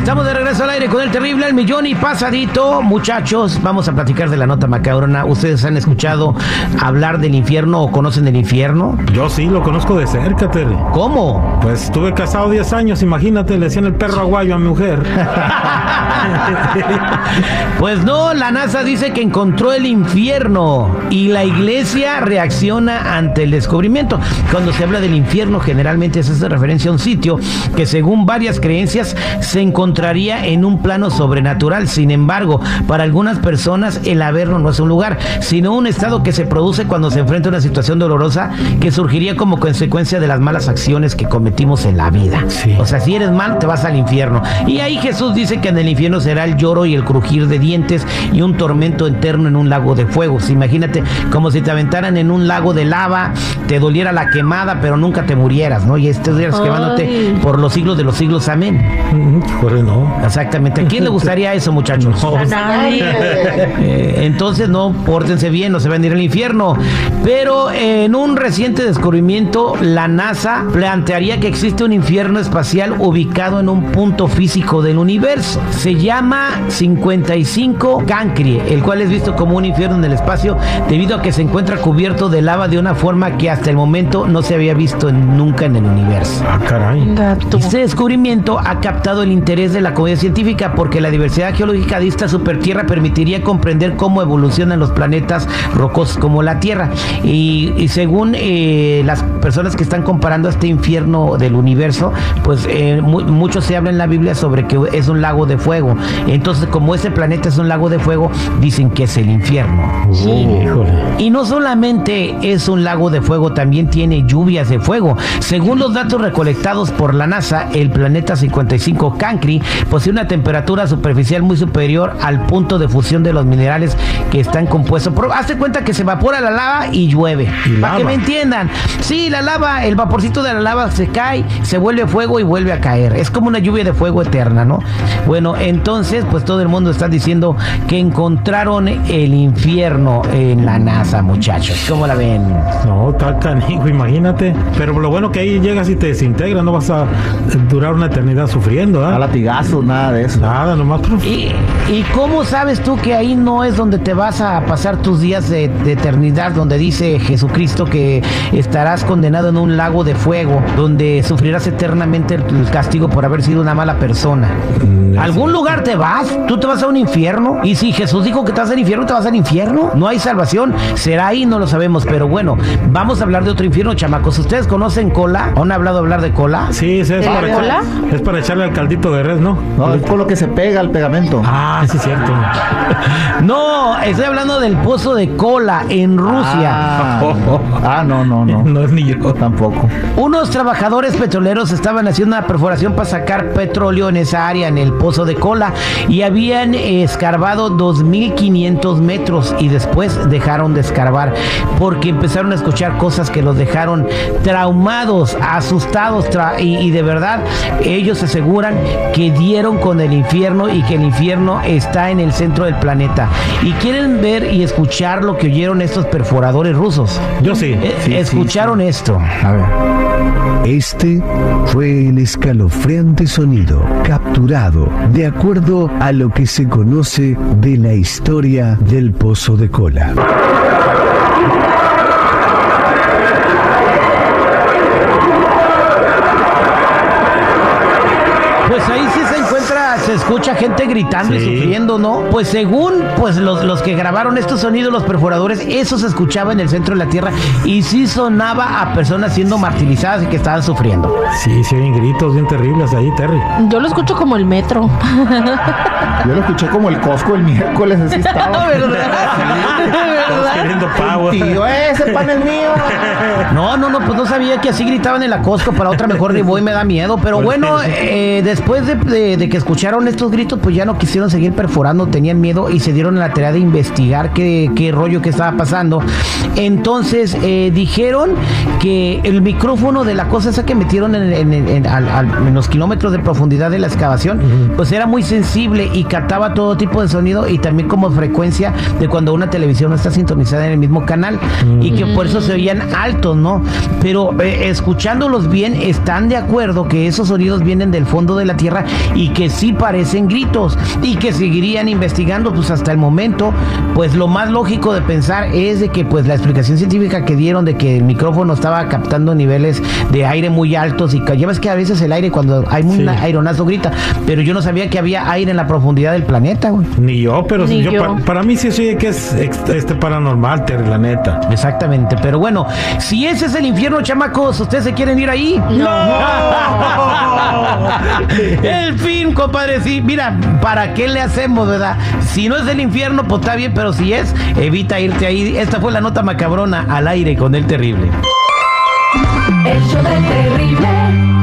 Estamos de regreso al aire con el terrible al millón y pasadito. Muchachos, vamos a platicar de la nota macabrona. ¿Ustedes han escuchado hablar del infierno o conocen el infierno? Yo sí, lo conozco de cerca, Terry. ¿Cómo? Pues estuve casado 10 años, imagínate, le decían el perro aguayo a mi mujer. Pues no, la NASA dice que encontró el infierno y la iglesia reacciona ante el descubrimiento. Cuando se habla del infierno, generalmente se hace referencia a un sitio que según varias creencias se encontraría en un plano sobrenatural. Sin embargo, para algunas personas el Averno no es un lugar, sino un estado que se produce cuando se enfrenta a una situación dolorosa que surgiría como consecuencia de las malas acciones que cometimos en la vida. Sí. O sea, si eres mal, te vas al infierno. Y ahí Jesús dice que en el infierno será el lloro y el crujir de dientes y un tormento eterno en un lago de fuego. O sea, imagínate como si te aventaran en un lago de lava, te doliera la quemada, pero nunca te murieras, ¿no? Y estuvieras quemándote por los siglos de los siglos. Amén. Mm, Corre, no. Exactamente. ¿A quién le gustaría eso, muchachos? No. Eh, entonces no, pórtense bien, no se van a ir al infierno. Pero en un reciente descubrimiento, la NASA plantearía que existe un infierno espacial ubicado en un punto físico del universo. Se llama 55 Cancrie, el cual es visto como un infierno en el espacio debido a que se encuentra cubierto de lava de una forma que hasta el momento no se había visto en- nunca en el universo. Ah, caray. Este descubrimiento ha captado el interés de la comunidad científica porque la diversidad geológica de esta supertierra permitiría comprender cómo evolucionan los planetas rocosos como la Tierra. Y, y según eh, las personas que están comparando este infierno del universo, pues eh, mu- mucho se habla en la Biblia sobre que es un lago de fuego. Entonces, como ese planeta es un lago de fuego, dicen que es el infierno. Híjole. Y no solamente es un lago de fuego, también tiene lluvias de fuego. Según los datos recolectados por la NASA, el planeta 55 Cancri posee una temperatura superficial muy superior al punto de fusión de los minerales que están compuestos. Pero hazte cuenta que se evapora la lava y llueve. Y Para que me entiendan. Sí, la lava, el vaporcito de la lava se cae, se vuelve fuego y vuelve a caer. Es como una lluvia de fuego eterna, ¿no? Bueno, entonces, pues todo el mundo está diciendo que encontraron el infierno en la NASA, muchachos. ¿Cómo la ven? No, está canijo, imagínate. Pero lo bueno que ahí llegas y te desintegras, no vas a durar una eternidad sufriendo, A ¿ah? latigazos, nada de eso. Nada, nomás. ¿Y, y cómo sabes tú que ahí no es donde te vas a pasar tus días de, de eternidad, donde dice Jesucristo que estarás condenado en un lago de fuego, donde sufrirás eternamente el, el castigo por haber sido una mala persona? Mm, ¿A ¿Algún lugar te vas? ¿Tú te vas a un infierno? Y si Jesús dijo que te vas al infierno, ¿te vas al infierno? No hay salvación. ¿Será ahí? No lo sabemos. Pero bueno, vamos a hablar de otro infierno, chamacos. ¿Ustedes conocen cola? ¿Han hablado hablar de cola? Sí, sí, es ¿De la para, cola? echar- es para echarle al caldito de res, ¿no? No, es por lo que se pega al pegamento. Ah, sí, es cierto. No, estoy hablando del pozo de cola en Rusia. Ah, ah, no, no, no. No es ni yo. Tampoco. Unos trabajadores petroleros estaban haciendo una perforación para sacar petróleo en esa área, en el pozo de cola, y habían escarbado 2.500 metros y después dejaron de escarbar porque empezaron a escuchar cosas que los dejaron traumados, asustados, tra- y, y de verdad ellos aseguran que dieron con el infierno y que el infierno está en el centro del planeta. Y quieren ver y escuchar lo que oyeron estos perforadores rusos. Yo sí. Eh, sí, escucharon esto. A ver. Este fue el escalofriante sonido capturado de acuerdo a lo que se conoce de la historia del pozo de cola. Escucha gente gritando y sufriendo, ¿no? Pues según pues los, los que grabaron estos sonidos, los perforadores, eso se escuchaba en el centro de la Tierra y sí sonaba a personas siendo martirizadas y que estaban sufriendo. Sí, sí, bien gritos bien terribles ahí, Terry. Yo lo escucho como el metro. Yo lo escuché como el Costco el miércoles, así estaba. Queriendo power. Tío, ese pan es mío. No, no, no, pues no sabía que así gritaban en la Costco para otra mejor ni voy, me da miedo. Pero Pues bueno, eh, después de, de- de que escucharon escucharon estos gritos, pues ya no quisieron seguir perforando, tenían miedo y se dieron a la tarea de investigar qué, qué rollo que estaba pasando. Entonces eh, dijeron que el micrófono de la cosa esa que metieron en, en- en- al- al- en los kilómetros de profundidad de la excavación, pues era muy sensible y captaba todo tipo de sonido y también como frecuencia de cuando una televisión no está sintonizada en el mismo canal y que por eso se oían altos, ¿no? Pero eh, escuchándolos bien están de acuerdo que esos sonidos vienen del fondo de la tierra y que sí parecen gritos y que seguirían investigando pues hasta el momento pues lo más lógico de pensar es de que pues la explicación científica que dieron de que el micrófono estaba captando niveles de aire muy altos y que ya ves que a veces el aire cuando hay un Sí. aeronazo grita pero yo no sabía que había aire en la profundidad del planeta güey Ni yo, pero Ni yo, yo. pa- para mí sí soy que es este paranormal, Terry, la neta. Exactamente, pero bueno, si ese es el infierno, chamacos, ¿ustedes se quieren ir ahí? el fin, compadre, mira, ¿para qué le hacemos, verdad? Si no es el infierno, pues está bien, pero si es, evita irte ahí. Esta fue la nota macabrona al aire con el terrible. Terrible.